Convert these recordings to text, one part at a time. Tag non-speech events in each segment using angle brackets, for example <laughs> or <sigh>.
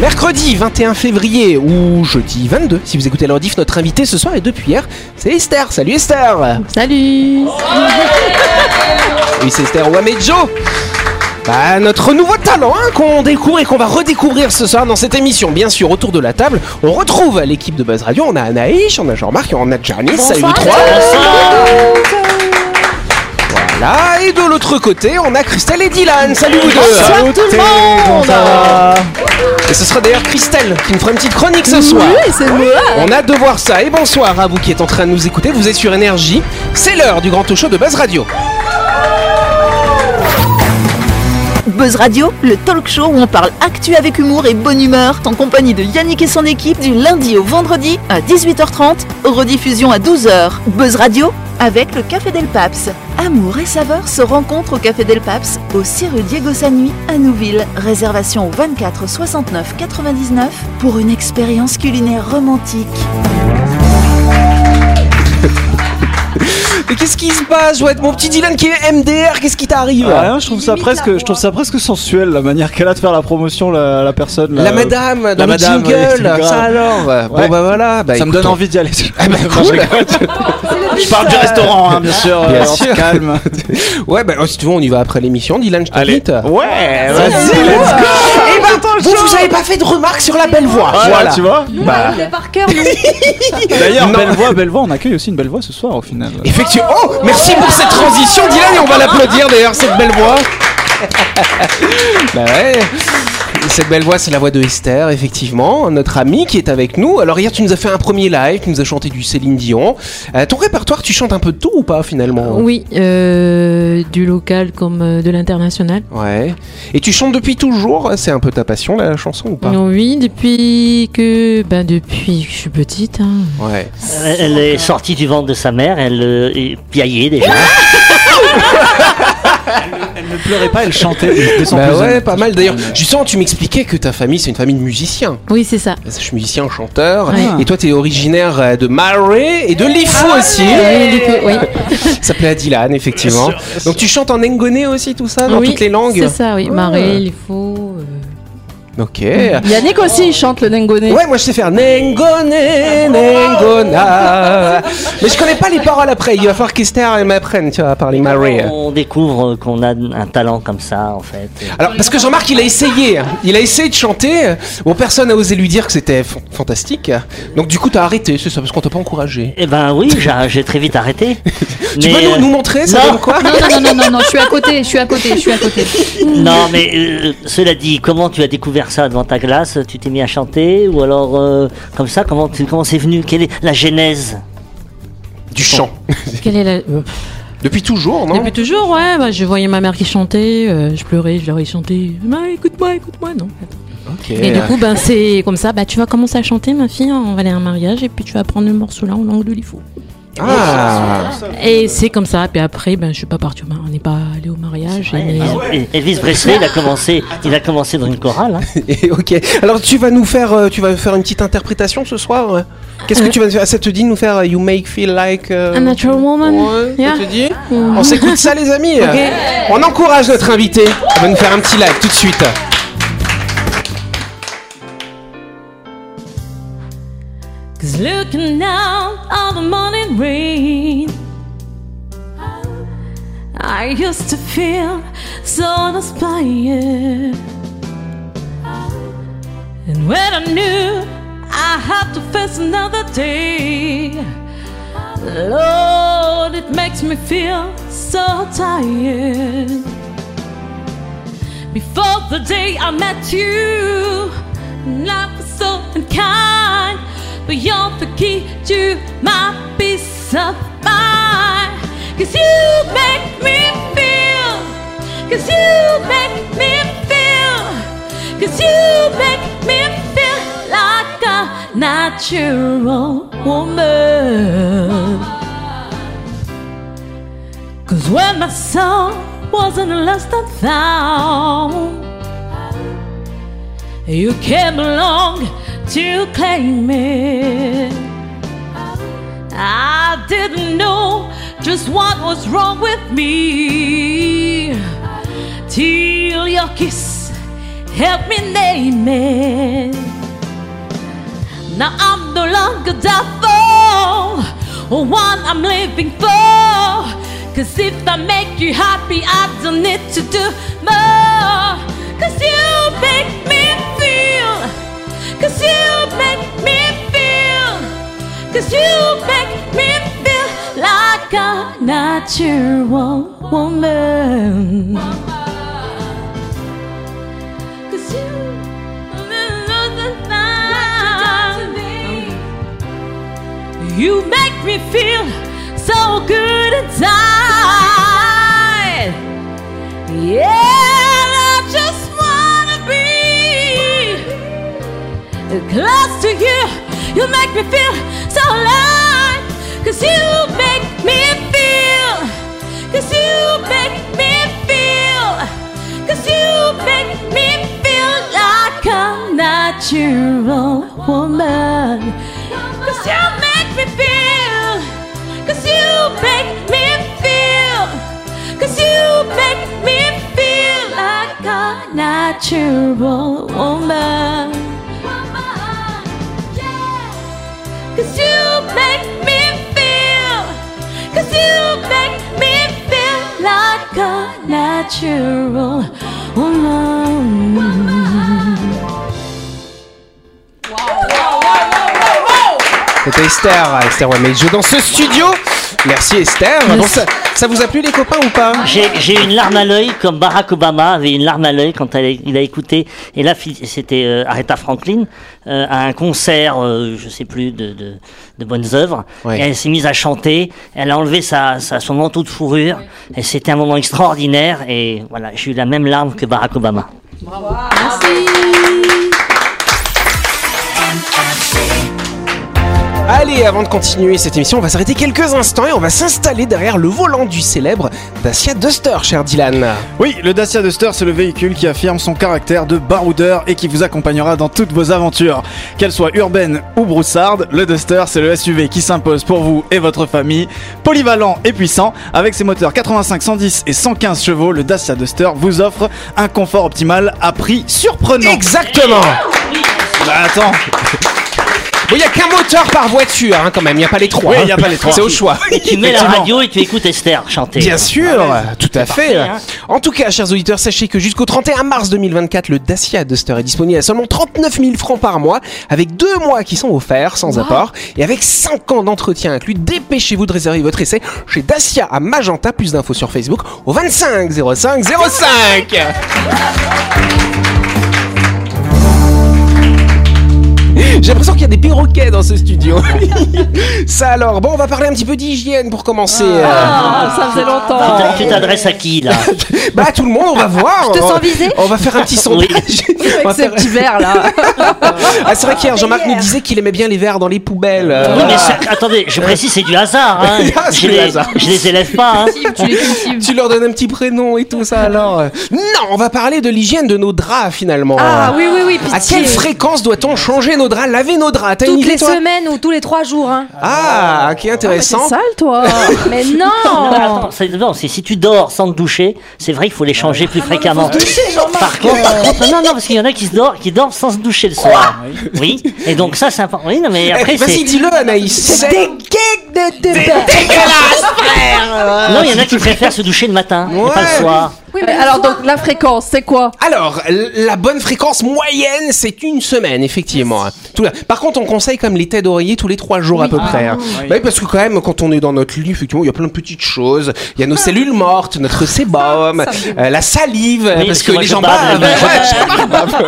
Mercredi 21 février ou jeudi 22, si vous écoutez leur diff, notre invité ce soir et depuis hier, c'est Esther. Salut Esther Salut Oui, c'est Esther Wamejo bah, notre nouveau talent hein, qu'on découvre et qu'on va redécouvrir ce soir dans cette émission. Bien sûr, autour de la table, on retrouve l'équipe de Buzz Radio. On a Anaïs, on a Jean-Marc et on a Janice. Salut vous trois Voilà, et de l'autre côté, on a Christelle et Dylan. Salut vous deux Bonsoir tout le monde Et ce sera d'ailleurs Christelle qui nous fera une petite chronique ce soir. Oui, c'est moi On a de voir ça. Et bonsoir à vous qui êtes en train de nous écouter. Vous êtes sur Énergie. C'est l'heure du grand talk show de Buzz Radio. Buzz Radio, le talk show où on parle actu avec humour et bonne humeur, en compagnie de Yannick et son équipe du lundi au vendredi à 18h30, rediffusion à 12h. Buzz Radio avec le Café Del Paps. Amour et saveur se rencontrent au Café Del Paps, au 6 rue Diego Sanui à Nouville. Réservation au 24 69 99 pour une expérience culinaire romantique. Mais qu'est-ce qui se passe Je vois être mon petit Dylan qui est MDR. Qu'est-ce qui t'arrive Ah, rien, je trouve ça presque, je trouve ça presque sensuel la manière qu'elle a de faire la promotion la, la personne. La madame, dans le madame, jingle, ouais, ça alors Bon Ouais. bah voilà, bah, ça me donne envie d'y aller. Ah bah <laughs> cool. Rigole. je parle du restaurant, hein, bien sûr. Bien euh, on se sûr. calme. <laughs> Ouais bah si tu veux on y va après l'émission, Dylan, je Allez. t'invite. Ouais, Vas-y, vas-y, let's go. Et bah, vous, vous avez pas fait de remarques sur la belle voix. Voilà, Voilà. tu vois. Bah, par cœur, <laughs> D'ailleurs, belle voix, belle voix. On accueille aussi une belle voix ce soir au final. effectivement. Oh, merci pour cette transition, Dylan, et on va l'applaudir d'ailleurs, cette belle voix. bah ouais. Cette belle voix, c'est la voix de Esther, effectivement, notre amie qui est avec nous. Alors hier, tu nous as fait un premier live, tu nous as chanté du Céline Dion. Euh, ton répertoire, tu chantes un peu de tout ou pas finalement? Oui, euh, du local comme euh, de l'international. Ouais. Et tu chantes depuis toujours? C'est un peu ta passion la chanson ou pas? Oui, depuis que, ben depuis que je suis petite. hein. Ouais. Elle est sortie du ventre de sa mère, elle est piaillée déjà. <laughs> Pleurait pas, elle chantait. Bah plus ouais, pas mal d'ailleurs. Justement, tu m'expliquais que ta famille, c'est une famille de musiciens. Oui, c'est ça. Je suis musicien, chanteur. Ouais. Et toi, tu es originaire euh, de Marais et de Lifou aussi. Oui. <laughs> Ça s'appelait Dylan, effectivement. Donc tu chantes en Ngonais aussi, tout ça, dans Oui, toutes les langues C'est ça, oui. Ouais. Marais, faut. euh, Ok. Yannick aussi, il chante le Nengone. Ouais, moi je sais faire Nengone, Nengona. <laughs> Mais je connais pas les paroles après. Il va falloir qu'Esther elle m'apprenne, tu vois, à parler Marais. On découvre qu'on a un talent comme ça en fait. Alors, parce que Jean-Marc, il a essayé. Il a essayé de chanter. Bon, personne n'a osé lui dire que c'était fan- fantastique. Donc, du coup, t'as arrêté, c'est ça, parce qu'on t'a pas encouragé. Eh ben oui, j'ai très vite arrêté. <laughs> Tu Mais, peux nous, euh, nous montrer, ça non. quoi Non, non, non, non, non, je suis à côté, je suis à côté, je suis à côté. Non, mais euh, cela dit, comment tu as découvert ça devant ta glace Tu t'es mis à chanter ou alors euh, comme ça Comment tu- comment c'est venu? Quelle est la genèse Du chant? <laughs> Quelle est la. euh, Depuis toujours, non? Depuis toujours, ouais. Bah, je voyais ma mère qui chantait, euh, je pleurais, je leur ai chanté. Bah, écoute-moi, écoute-moi, non. Ok. Et du coup, ben, c'est comme ça. Bah, tu vas commencer à chanter, ma fille. On va aller à un mariage et puis tu vas prendre le morceau là en langue de l'ifo. Ah Et c'est comme ça. Puis après, ben, je suis pas partie. au mar- On n'est pas allé au mariage. Ouais, et- Elvis- Elvis Presley, il a commencé, il a commencé dans une chorale. hein. <laughs> Et ok. Alors, tu vas nous faire, euh, tu vas faire une petite interprétation ce soir? Qu'est-ce que tu vas nous faire? Ça te dit de nous faire euh, You Make Feel Like. euh, A natural woman? Ouais, Yeah. ça te dit? On s'écoute ça, les amis On encourage notre invité. On va nous faire un petit live tout de suite. Cause looking down on the morning rain, I used to feel so inspired. And when I knew I had to face another day, Lord, it makes me feel so tired. Before the day I met you, life was so unkind. But you're the key to my peace of mind. Cause you make me feel, cause you make me feel, cause you make me feel like a natural woman. Cause when my soul wasn't less than found, you came along to claim it. I didn't know just what was wrong with me till your kiss help me name it. Now I'm no longer doubtful or one I'm living for. Cause if I make you happy, I don't need to do more. Cause you make me. Cause you make me feel. Cause you make me feel like a natural woman. Cause you You make me feel so good inside. Yeah, close to you. You make me feel so alive. Cause you make me feel. Cause you make me feel. Cause you make me feel like a natural woman. Cause you make me feel. Cause you make me feel. Cause you make me feel like a natural woman. Natural. C'était Esther, Esther Wamage dans ce studio. Merci Esther. Bon, ça, ça vous a plu les copains ou pas? J'ai une larme à l'œil, comme Barack Obama avait une larme à l'œil quand elle il a écouté. Et là, c'était euh, Aretha Franklin euh, à un concert, euh, je sais plus, de, de, de bonnes œuvres. Ouais. Et elle s'est mise à chanter. Elle a enlevé sa, sa, son manteau de fourrure. Et c'était un moment extraordinaire. Et voilà, j'ai eu la même larme que Barack Obama. Allez, avant de continuer cette émission, on va s'arrêter quelques instants et on va s'installer derrière le volant du célèbre Dacia Duster, cher Dylan. Oui, le Dacia Duster, c'est le véhicule qui affirme son caractère de baroudeur et qui vous accompagnera dans toutes vos aventures. Qu'elles soient urbaines ou broussardes, le Duster, c'est le SUV qui s'impose pour vous et votre famille. Polyvalent et puissant, avec ses moteurs 85, 110 et 115 chevaux, le Dacia Duster vous offre un confort optimal à prix surprenant. Exactement Bah attends, il n'y a qu'un moteur par voiture, hein, quand même, il n'y a pas les trois. Oui, hein. il y a pas les trois. C'est au choix. Tu mets la radio et tu écoutes Esther chanter. Bien sûr, tout à fait. parfait, hein. En tout cas, chers auditeurs, sachez que jusqu'au 31 mars 2024, le Dacia Duster est disponible à seulement 39 000 francs par mois, avec deux mois qui sont offerts sans apport et avec 5 ans d'entretien inclus. Dépêchez-vous de réserver votre essai chez Dacia à Magenta. Plus d'infos sur Facebook au 25 05 05. <laughs> J'ai l'impression qu'il y a des perroquets dans ce studio. <laughs> Ça alors, bon, on va parler un petit peu d'hygiène pour commencer. Ah, ça faisait longtemps. Tu t'adresses à qui là <laughs> Bah tout le monde, on va voir. Je te On- sens visé On va faire un petit sondage. On va Avec ces petits verres là. Ah c'est vrai qu'hier Jean-Marc nous disait qu'il aimait bien les verres dans les poubelles. Euh, Oui, mais attendez, je précise, c'est du hasard. Hein. Ah, c'est je, du les, hasard. je les élève pas. Hein. Tu les. Tu leur donnes un petit prénom et tout ça alors. Non, on va parler de l'hygiène de nos draps finalement. Ah oui, oui, oui, À quelle fréquence doit-on changer nos draps, laver nos draps T'as une Toutes idée les toi semaines ou tous les trois jours, hein. Ah, ok, C'est intéressant. sale toi. <laughs> Mais Non, mais non attends, c'est non, c'est si tu dors sans te doucher, c'est vrai qu'il faut les changer Ah plus fréquemment. par contre, par contre, non, non, parce qu'il y en a qui se dorment, qui dorment sans se doucher le soir. Oui. Et donc ça, c'est important. Oui, non, mais Eh, après, Vas-y, c'est. dis-le Anaïs. C'est Non, il y en a qui préfèrent se doucher le matin, et pas le soir. Oui, mais alors donc la fréquence, c'est quoi? Alors, la bonne fréquence moyenne, c'est une semaine, effectivement. hein. Tout là. Par contre, on conseille comme les têtes d'oreiller tous les trois jours à peu près. hein. Bah oui, parce que quand même, quand on est dans notre lit, effectivement, il y a plein de petites choses. Il y a nos cellules mortes, notre sébum, euh, la salive, Oui, parce parce que que moi, les je gens <laughs> bave, bavent. je Ouais, je <laughs> bave,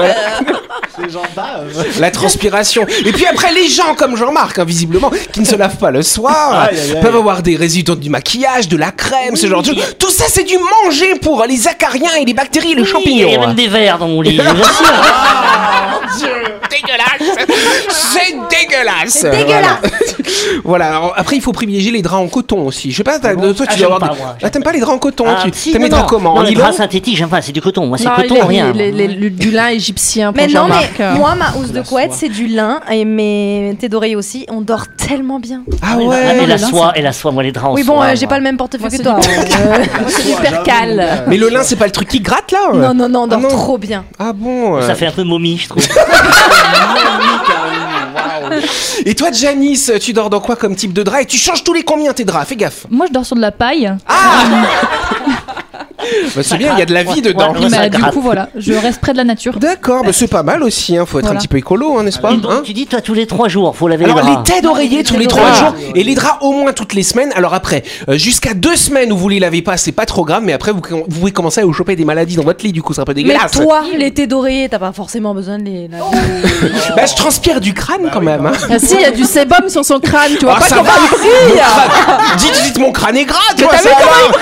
ouais. <laughs> La transpiration. Et puis après, les gens comme Jean-Marc, hein, visiblement, qui ne se lavent pas le soir, Aïe, aïe, aïe. peuvent avoir des résidus du maquillage, de la crème, ce genre de choses. Tout ça, c'est du manger pour les acariens et les bactéries et les Oui, champignons. Il y a même hein. des verres dans mon lit, je vous assure. dégueulasse. C'est dégueulasse. C'est dégueulasse. <laughs> Voilà. Alors, après, il faut privilégier les draps en coton aussi. Je sais pas, toi, tu Ah, dois avoir. pas, moi. Ah, t'aimes pas les draps en coton Ah, Tu si, t'aimes les draps comment Non, les draps synthétiques, j'aime pas, c'est du coton. Moi, c'est coton rien. les- les- les- du lin égyptien Mais non, mais euh. moi, ma housse de couette, c'est du lin. Et mes tes d'oreiller aussi. On dort tellement bien. Ah Oui, ouais. ah, mais la soie, et la soie, moi, les draps en Oui, bon, euh, j'ai pas le même portefeuille que c'est toi. Moi, c'est du percal. Mais le lin, c'est pas le truc qui gratte là Non, non, non, on dort Ah non. trop bien. Ah bon euh. Ça fait un peu momie, je trouve. <laughs> <laughs> <laughs> Et toi, Janice, tu dors dans quoi comme type de drap? Et tu changes tous les combien tes draps? Fais gaffe. Moi, je dors sur de la paille. Ah <laughs> Bah, C'est bien, il y a de la vie Ouais, dedans. ouais. Mais du coup, voilà, je reste près de la nature. D'accord, bah, c'est pas mal aussi. Hein. Faut être un petit peu écolo, hein, n'est-ce pas Et donc, Hein tu dis, toi, tous les trois jours, faut laver Alors les les draps. têtes d'oreiller tous les têtes trois jours et les draps au moins toutes les semaines. Alors après, euh, jusqu'à deux semaines où vous les lavez pas, c'est pas trop grave, mais après vous, vous pouvez commencer à vous choper des maladies dans votre lit, du coup c'est un peu Mais dégueulasse. toi, les tés d'oreiller, t'as pas forcément besoin de les laver. Bah je transpire du crâne quand même. Hein. Ah si, il y a du sébum sur son crâne, tu vois Ah, pas comment il brille Dites mon crâne est gras, toi, t'as ça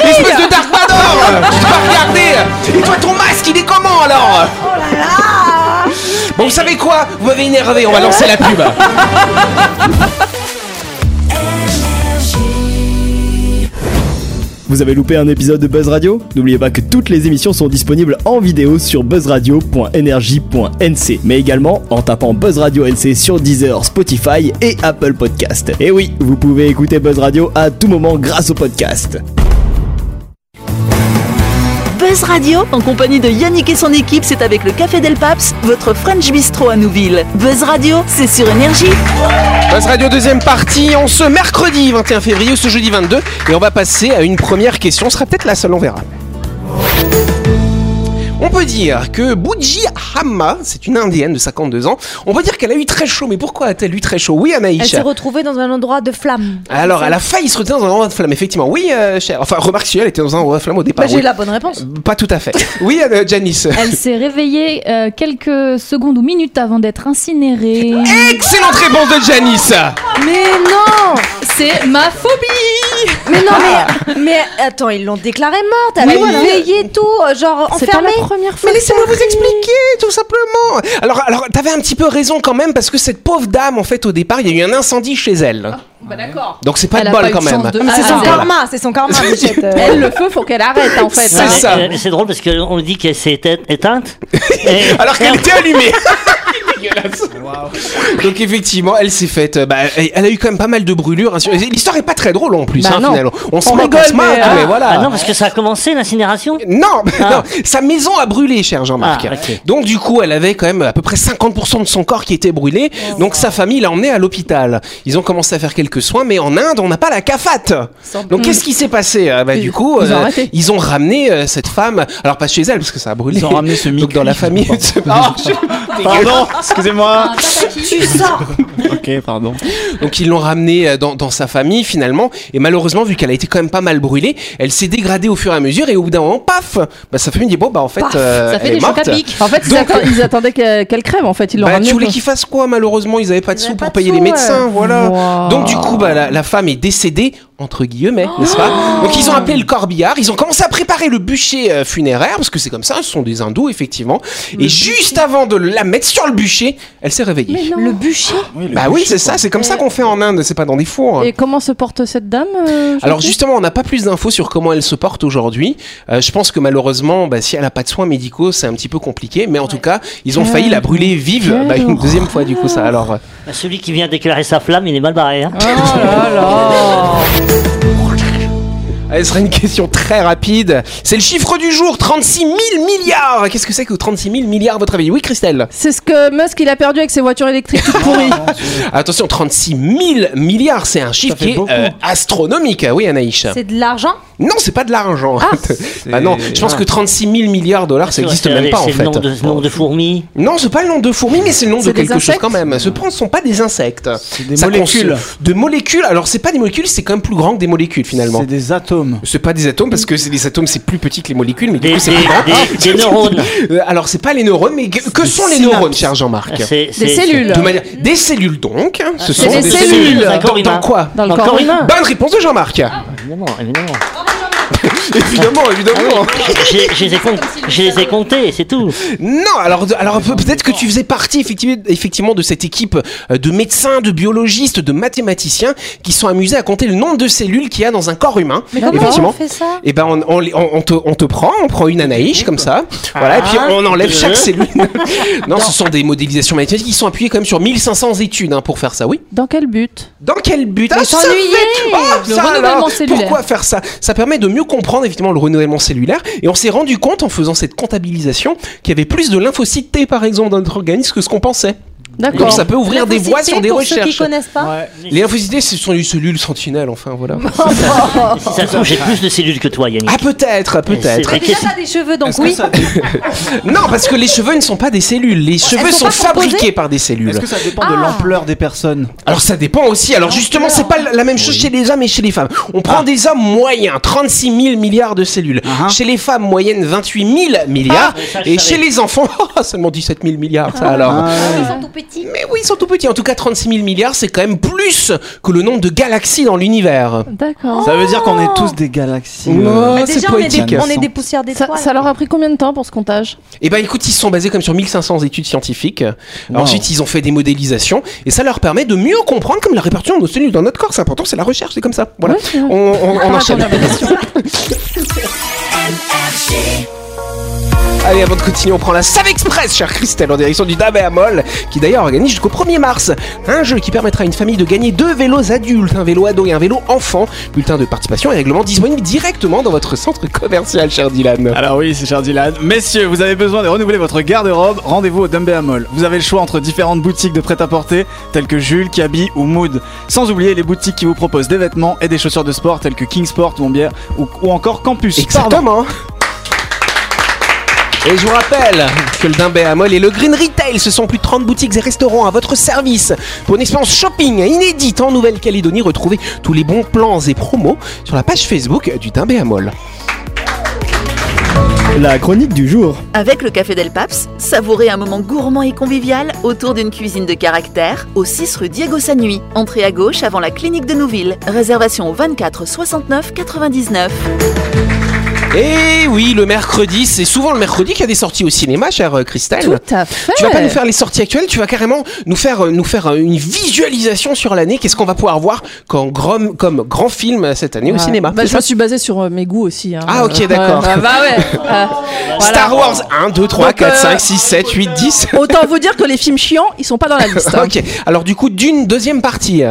Espèce de Dark Vador Tu vas regarder Et toi ton masque il est comment alors Oh là là Bon vous savez quoi? Vous m'avez énervé, on va lancer la pub. Vous avez loupé un épisode de Buzz Radio? N'oubliez pas que toutes les émissions sont disponibles en vidéo sur buzzradio.energie.nc, mais également en tapant Buzz Radio NC sur Deezer, Spotify et Apple Podcast. Et oui, vous pouvez écouter Buzz Radio à tout moment grâce au podcast. Buzz Radio, en compagnie de Yannick et son équipe, c'est avec le Café Del Paps, votre French Bistro à Nouville. Buzz Radio, c'est sur Énergie. Buzz Radio deuxième partie, en ce mercredi 21 février, ce jeudi 22, et on va passer à une première question, ce sera peut-être la seule, on verra. On peut dire que Buji Hamma, c'est une indienne de 52 ans, on peut dire qu'elle a eu très chaud, mais pourquoi a-t-elle eu très chaud? Oui Elle Anaïs s'est retrouvée dans un endroit de flamme. Alors, elle a failli se retrouver dans un endroit de flamme, effectivement. Oui, euh, cher. Enfin, remarque si elle était dans un endroit de flamme au départ. Bah, j'ai oui. la bonne réponse. Pas tout à fait. <laughs> Oui, euh, Janice. Elle s'est réveillée euh, quelques secondes ou minutes avant d'être incinérée. Excellente réponse de Janice Mais non C'est ma phobie Mais non, mais, mais attends, ils l'ont déclarée morte. Elle Oui, a voilà. veillé tout, euh, genre enfermée. La première fois. Mais laissez-moi vous expliquer, tout simplement. Alors, alors, t'avais un petit peu raison quand même, parce que cette pauvre dame, en fait, au départ, il y a eu un incendie chez elle. Bah d'accord. Donc, c'est pas Elle de a bol pas eu quand de même. chance de- Mais c'est Ah, son karma, c'est son karma, <laughs> Brigitte. euh. Elle, le feu, faut qu'elle arrête en fait. C'est hein. ça. Euh, C'est drôle parce qu'on dit qu'elle s'est éteinte- éteinte. Et- <laughs> Alors qu'elle était allumée. <laughs> Dégueulasse. Donc effectivement, elle s'est faite. euh, Bah, elle, elle a eu quand même pas mal de brûlures. hein, sur- L'histoire est pas très drôle en plus, Bah hein, non. finalement. On se On moque, rigole, on se moque, mais, mais, euh, voilà. Ah non, parce que ça a commencé l'incinération? Non, Ah. non, sa maison a brûlé, cher Jean-Marc. Ah, ok. Donc du coup, elle avait quand même à peu près 50% de son corps qui était brûlé. Donc sa famille l'a emmenée à l'hôpital. Ils ont commencé à faire quelques soins, mais en Inde, on n'a pas la cafate. Donc qu'est-ce qui s'est passé Ah, bah, Du coup, ils ont euh, ils ont ramené euh, cette femme. Alors pas chez elle parce que ça a brûlé. Ils ont ramené ce <laughs> Donc dans la famille. <laughs> Ah, Pardon, <laughs> excusez-moi. Tu sors Ok, pardon. Donc ils l'ont ramenée euh, dans, dans sa famille finalement. Et malheureusement, vu qu'elle a été quand même pas mal brûlée, elle s'est dégradée au fur et à mesure. Et au bout d'un moment, paf Bah sa famille dit bon bah en fait, Paf, euh, Ça fait elle est des chocs à morte. En fait, ils, Donc- ils attendaient qu'elle crève en fait. Ils l'ont Bah, tu voulais quoi. qu'ils fassent quoi Malheureusement, ils avaient pas de Ils sous pour payer sous, les ouais. médecins, voilà. Wow. Donc du coup, bah, la, la femme est décédée entre guillemets, n'est-ce pas? Donc ils ont appelé le corbillard, ils ont commencé à préparer le bûcher euh, funéraire parce que c'est comme ça, ce sont des hindous effectivement. Et juste avant de la mettre sur le bûcher, elle s'est réveillée. Le bûcher? Bah oui, c'est ça, c'est comme ça qu'on fait en Inde, c'est pas dans des fours. Et comment se porte cette dame euh, Alors justement, on n'a pas plus d'infos sur comment elle se porte aujourd'hui. Euh, je pense que malheureusement, bah, si elle n'a pas de soins médicaux, c'est un petit peu compliqué. Mais en tout cas, ils ont failli la brûler vive bah, une deuxième fois du coup ça. Alors, Bah, Celui qui vient déclarer sa flamme, il est mal barré. Hein. Oh là là Elle sera une question très rapide. C'est le chiffre du jour, 36 000 milliards. Qu'est-ce que c'est que 36 000 milliards à votre avis? Oui, Christelle? C'est ce que Musk il a perdu avec ses voitures électriques toutes pourries. <laughs> Attention, 36 000 milliards, c'est un chiffre qui est beaucoup. euh, astronomique. Oui, Anaïs C'est de l'argent? Non, c'est pas de l'argent. Ah, <laughs> bah non, je pense que 36 000 milliards de dollars, ça n'existe même pas en C'est fait. le nom de, nom de fourmi. Non, c'est pas le nom de fourmi, mais c'est le nom de C'est quelque chose quand même. Ce ne sont pas des insectes. C'est des Ça molécules. De molécules. Alors, c'est pas des molécules, c'est quand même plus grand que des molécules finalement. C'est des atomes. C'est pas des atomes parce que c'est des atomes, c'est plus petit que les molécules, mais du Des, coup c'est des- plus grand. des- des neurones. Euh, alors c'est pas les neurones, mais que, que sont les synapses. neurones, cher Jean-Marc C'est- c'est- cellules. De manière- Des cellules donc. Ce c'est sont des cellules. Dans un Dans, quoi Dans le corps humain. Bonne réponse de Jean-Marc. Évidemment, évidemment. <laughs> évidemment, évidemment. Je, je les ai comptés, je les ai comptés, c'est tout. Non, alors, alors peut- peut-être que tu faisais partie effectivement, effectivement de cette équipe euh, de médecins, de biologistes, de mathématiciens qui sont amusés à compter le nombre de cellules qu'il y a dans un corps humain. Mais comment effectivement. on fait ça? Et ben on, te, on te prend, on prend une anaïs comme ça, voilà, et puis on enlève chaque <laughs> cellule. non, ce sont des modélisations mathématiques qui sont appuyées quand même sur 1500 études hein, pour faire ça, oui. Dans quel but? Dans quel but? Mais ça fait- Oh, ça renouvellement alors, cellulaire. Pourquoi faire ça? Ça permet de mieux comprendre évidemment le renouvellement cellulaire et on s'est rendu compte en faisant cette comptabilisation qu'il y avait plus de lymphocytes T par exemple dans notre organisme que ce qu'on pensait. Donc D'accord. ça peut ouvrir des voies sur des pour ceux qui recherches. connaissent pas. Les lymphocytes T, ce sont les cellules sentinelles, enfin voilà. <laughs> Si ça <laughs> se trouve, j'ai plus de cellules que toi, Yannick. Ah peut-être, peut-être. C'est- Déjà, t'as des cheveux, donc oui. ça- <laughs> Non, parce que les cheveux ne sont pas des cellules. Les cheveux sont pas fabriqués par des cellules. Est-ce que ça dépend de Ah. l'ampleur des personnes Alors ça dépend aussi. Alors justement, c'est pas la même chose chez les hommes et chez les femmes. On prend des hommes moyens, 36 000 milliards de cellules. Ah. Chez les femmes, moyenne 28 000 milliards. Ah, ça, et chez les enfants, seulement 17 000 milliards. Ça alors. Ah, Ils sont tout petits. Mais oui, ils sont tout petits. En tout cas, 36 000 milliards, c'est quand même plus que le nombre de galaxies dans l'univers. D'accord. Ça veut dire qu'on est tous des galaxies. euh, Oh, Mais c'est déjà, on est, des, poétique. on est des poussières Ça, d'étoiles. ça leur a pris combien de temps pour ce comptage? Eh ben écoute, ils se sont basés comme sur 1500 études scientifiques. Wow. Ensuite, ils ont fait des modélisations et ça leur permet de mieux comprendre comme la répartition de nos cellules dans notre corps. C'est important, c'est la recherche, c'est comme ça. Voilà. Ouais, c'est vrai. on, on, on Ah, enchaîne. <laughs> Allez, avant de continuer, on prend la Save Express, chère Christelle, en direction du Dabé à Moll, qui d'ailleurs organise jusqu'au 1er mars un jeu qui permettra à une famille de gagner deux vélos adultes, un vélo ado et un vélo enfant. Bulletin de participation et règlement disponible directement dans votre centre commercial, cher Dylan. Alors oui, c'est cher Dylan. Messieurs, vous avez besoin de renouveler votre garde-robe, rendez-vous au Mall. Vous avez le choix entre différentes boutiques de prêt-à-porter, telles que Jules, Kaby ou Mood. Sans oublier les boutiques qui vous proposent des vêtements et des chaussures de sport, telles que Kingsport, Montbière ou, ou encore Campus. Pardon. Et je vous rappelle que le Dimbé à et le Green Retail, ce sont plus de 30 boutiques et restaurants à votre service. Pour une expérience shopping inédite en Nouvelle-Calédonie, retrouvez tous les bons plans et promos sur la page Facebook du Dimbé à. La chronique du jour. Avec le Café Del Paps, savourez un moment gourmand et convivial autour d'une cuisine de caractère au 6 rue Diego Sanui. Entrée à gauche avant la clinique de Nouville. Réservation au 24 69 99. Et oui, le mercredi, c'est souvent le mercredi qu'il y a des sorties au cinéma, chère euh, Christelle. Tout à fait. Tu vas pas nous faire les sorties actuelles, tu vas carrément nous faire, euh, nous faire euh, une visualisation sur l'année. Qu'est-ce qu'on va pouvoir voir comme grand, comme grand film cette année au cinéma? Bah, je me suis basée sur mes goûts aussi. hein. Ah, ok, d'accord. Ouais, bah ouais. <laughs> Euh, voilà. Star Wars 1, 2, 3, Donc, 4, euh, 5, 6, 7, 8, 10. Autant vous dire que les films chiants, ils sont pas dans la liste. <laughs> hein. ok, alors du coup, d'une deuxième partie.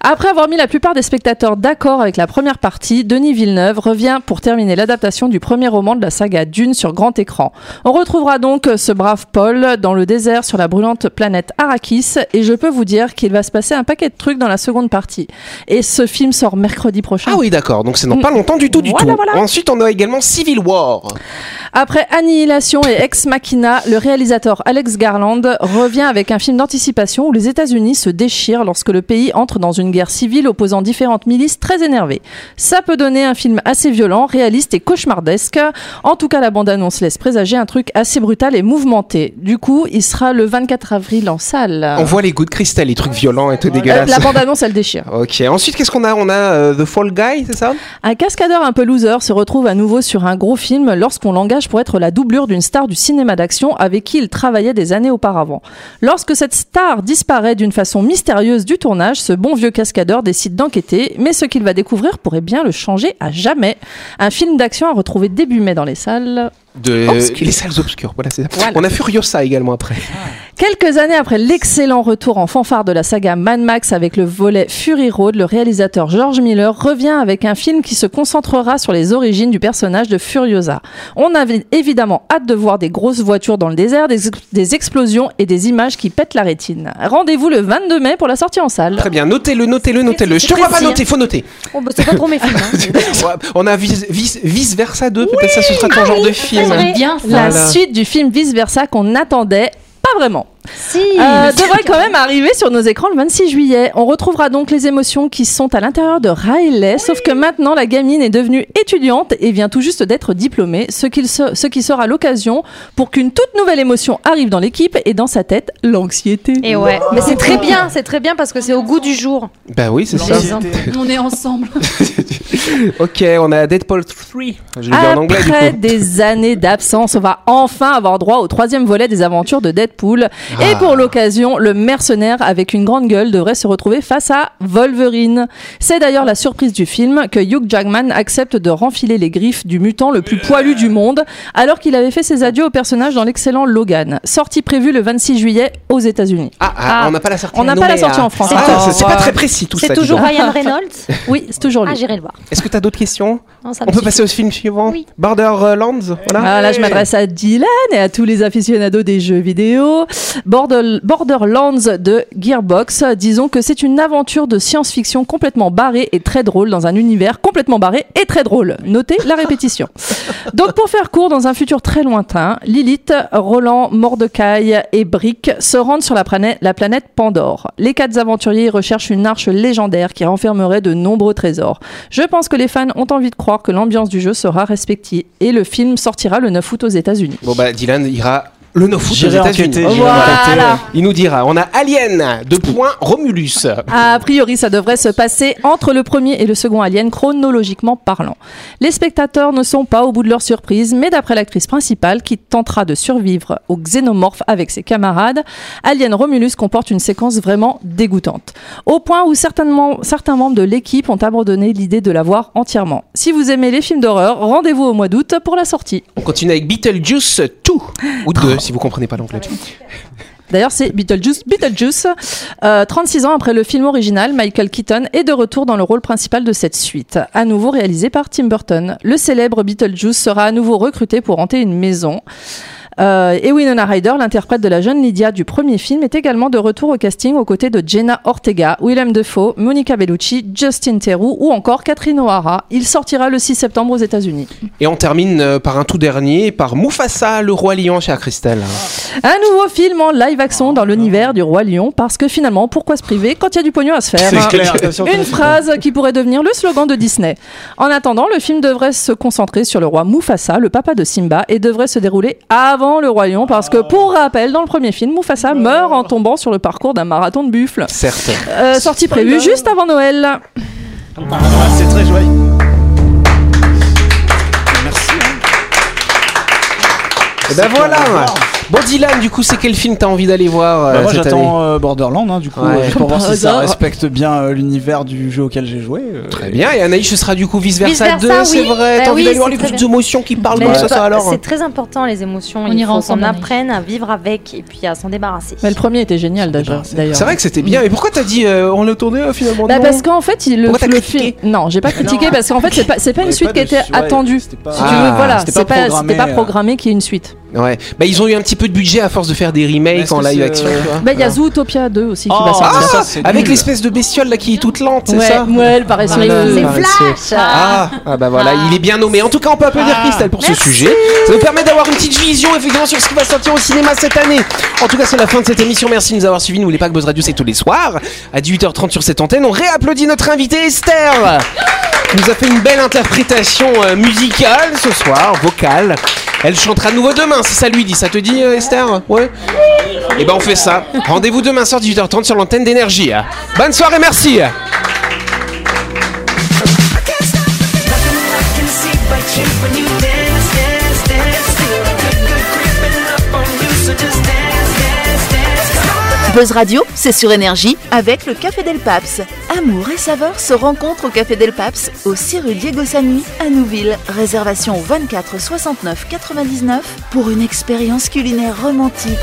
Après avoir mis la plupart des spectateurs d'accord avec la première partie, Denis Villeneuve revient pour terminer l'adaptation du premier roman de la saga Dune sur grand écran. On retrouvera donc ce brave Paul dans le désert sur la brûlante planète Arrakis et je peux vous dire qu'il va se passer un paquet de trucs dans la seconde partie. Et ce film sort mercredi prochain. Ah oui, d'accord, donc c'est dans pas longtemps du tout, du Voilà, tout. voilà. Ensuite, on a également Civil War. Après Annihilation et Ex Machina, le réalisateur Alex Garland revient avec un film d'anticipation où les États-Unis se déchirent lorsque le pays entre dans une guerre civile opposant différentes milices très énervées. Ça peut donner un film assez violent, réaliste et cauchemardesque. En tout cas, la bande-annonce laisse présager un truc assez brutal et mouvementé. Du coup, il sera le 24 avril en salle. On voit les goûts de cristal, les trucs violents et tout Euh, dégueulasses. la bande-annonce, elle déchire. <laughs> Ok, ensuite, qu'est-ce qu'on a? On a euh, The Fall Guy, c'est ça? Un cascadeur un peu loser se retrouve à nouveau sur un gros film lorsqu'on l'engage pour être la doublure d'une star du cinéma d'action avec qui il travaillait des années auparavant. Lorsque cette star disparaît d'une façon mystérieuse du tournage, ce bon vieux cascadeur décide d'enquêter, mais ce qu'il va découvrir pourrait bien le changer à jamais. Un film d'action à retrouver début mai dans les salles. de. Les salles obscures, voilà, c'est ça. Voilà. On a Furiosa également après. Quelques années après l'excellent retour en fanfare de la saga Mad Max avec le volet Fury Road, le réalisateur George Miller revient avec un film qui se concentrera sur les origines du personnage de Furiosa. On avait évidemment hâte de voir des grosses voitures dans le désert, des, ex- des explosions et des images qui pètent la rétine. Rendez-vous le 22 mai pour la sortie en salle. Très bien, notez-le, notez-le, notez-le. Je te vois pas noter, faut noter. Oh, bah, c'est pas trop mes films. hein. <laughs> On a vice, vice, vice versa 2, peut-être ça ce sera ton genre de film. Bien La Voilà. suite du film Vice Versa qu'on attendait pas vraiment. Si. Euh, devrait quand même arriver sur nos écrans le 26 juillet. On retrouvera donc les émotions qui sont à l'intérieur de Riley, sauf que maintenant la gamine est devenue étudiante et vient tout juste d'être diplômée, ce, qu'il se- ce qui sera l'occasion pour qu'une toute nouvelle émotion arrive dans l'équipe et dans sa tête, l'anxiété. Et ouais, mais c'est très bien, c'est très bien parce que c'est au goût du jour. Bah oui, c'est ça. On est ensemble. <laughs> Ok, on a Deadpool 3. Je l'ai dit en anglais du Après coup. des années d'absence, on va enfin avoir droit au troisième volet des aventures de Deadpool. Ah. Et pour l'occasion, le mercenaire avec une grande gueule devrait se retrouver face à Wolverine. C'est d'ailleurs la surprise du film que Hugh Jackman accepte de renfiler les griffes du mutant le plus poilu du monde, alors qu'il avait fait ses adieux au personnage dans l'excellent Logan. Sortie prévue le 26 juillet aux États-Unis. Ah, ah, on n'a pas la sortie. On n'a pas la sortie ah. en France. Ah, Ah, c'est- c'est pas très précis tout ça. C'est toujours. Ryan <laughs> Reynolds Oui, c'est toujours Ah, lui. j'irai le voir. Est-ce que tu as d'autres questions? Non, On peut suffit. passer au film suivant Oui. Borderlands voilà. Ah, là, je m'adresse à Dylan et à tous les aficionados des jeux vidéo. Border- Borderlands de Gearbox, disons que c'est une aventure de science-fiction complètement barrée et très drôle dans un univers complètement barré et très drôle. Notez la répétition. <laughs> Donc, pour faire court, dans un futur très lointain, Lilith, Roland, Mordecai et Brick se rendent sur la planète, la planète Pandore. Les quatre aventuriers recherchent une arche légendaire qui renfermerait de nombreux trésors. Je pense que les fans ont envie de croire que l'ambiance du jeu sera respectée et le film sortira le 9 août aux États-Unis. Bon bah Dylan ira le 9 août aux J'irai États-Unis. enquêter, j'irai Voilà. Il nous dira. On a Alien de point Romulus. A priori, ça devrait se passer entre le premier et le second Alien, chronologiquement parlant. Les spectateurs ne sont pas au bout de leur surprise, mais d'après l'actrice principale, qui tentera de survivre au xénomorphe avec ses camarades, Alien Romulus comporte une séquence vraiment dégoûtante. Au point où certainement, certains membres de l'équipe ont abandonné l'idée de la voir entièrement. Si vous aimez les films d'horreur, rendez-vous au mois d'août pour la sortie. On continue avec Beetlejuice 2 ou 2 si vous comprenez pas l'anglais. D'ailleurs, c'est Beetlejuice. Beetlejuice, euh, 36 ans après le film original, Michael Keaton est de retour dans le rôle principal de cette suite, à nouveau réalisé par Tim Burton. Le célèbre Beetlejuice sera à nouveau recruté pour hanter une maison. Euh, et Winona Ryder, l'interprète de la jeune Lydia du premier film, est également de retour au casting aux côtés de Jenna Ortega, Willem Dafoe, Monica Bellucci, Justin Theroux ou encore Catherine O'Hara. Il sortira le 6 septembre aux États-Unis. Et on termine euh, par un tout dernier, par Mufasa, le roi lion, chère Christelle. Un nouveau film en live action dans l'univers du roi lion, parce que finalement, pourquoi se priver quand il y a du pognon à se faire clair, que Une phrase qui pourrait devenir le slogan de Disney. En attendant, le film devrait se concentrer sur le roi Mufasa, le papa de Simba, et devrait se dérouler avant le roi lion, parce que pour rappel, dans le premier film, Mufasa meurt en tombant sur le parcours d'un marathon de buffles. Certes. Euh, sortie prévue juste avant Noël. Ah, c'est très joyeux. Merci. Et ben voilà. Bon Dylan, du coup, c'est quel film t'as envie d'aller voir euh, Bah, moi cette année j'attends euh, Borderland hein, du coup Ouais. euh, pour voir si ça respecte bien euh, l'univers du jeu auquel j'ai joué. euh, Très bien, et Anaïs, ce sera du coup Vice Versa Vice-versa, 2, c'est vrai. Bah T'as envie oui, d'aller voir les très petites bien. émotions qui parlent de ça, bah, ça alors C'est très important les émotions. On Il ira faut ensemble, qu'on apprenne à vivre avec et puis à s'en débarrasser. Mais le premier était génial d'ailleurs. C'est vrai que c'était bien, mais pourquoi t'as dit euh, on l'a tourné finalement Bah non parce qu'en fait, il, le, film. Non, j'ai pas critiqué parce qu'en fait, c'est pas, une suite qui était attendue. c'était pas- Si tu Ah, veux, voilà, c'était c'est pas euh. programmé qu'il y ait une suite. Ouais, bah ils ont eu un petit peu de budget à force de faire des remakes est-ce en live action. euh, tu vois. Bah, il y a Zootopia 2 aussi qui Oh, va sortir. Ah, ça, c'est avec l'espèce de bestiole là qui est toute lente, c'est ouais, ça ouais, elle. Ah, euh, C'est bah, Flash Ah, ah bah voilà, il est bien nommé. En tout cas, on peut applaudir Christelle pour ce sujet. Ça nous permet d'avoir une petite vision effectivement sur ce qui va sortir au cinéma cette année. En tout cas, c'est la fin de cette émission. Merci de nous avoir suivis. N'oubliez pas que Buzz Radio, c'est tous les soirs à 18h30 sur cette antenne. On réapplaudit notre invité Esther nous a fait une belle interprétation euh, musicale ce soir, vocale. Elle chantera de nouveau demain si ça lui dit. Ça te dit, euh, Esther Ouais Et ben, on fait ça. Rendez-vous demain soir 18h30 sur l'antenne d'énergie. Bonne soirée, merci. Buzz Radio, c'est sur énergie avec le Café Del Paps. Amour et saveur se rencontrent au Café Del Paps, au 6 rue Diego Sanui, à Nouville. Réservation au 24 69 99 pour une expérience culinaire romantique.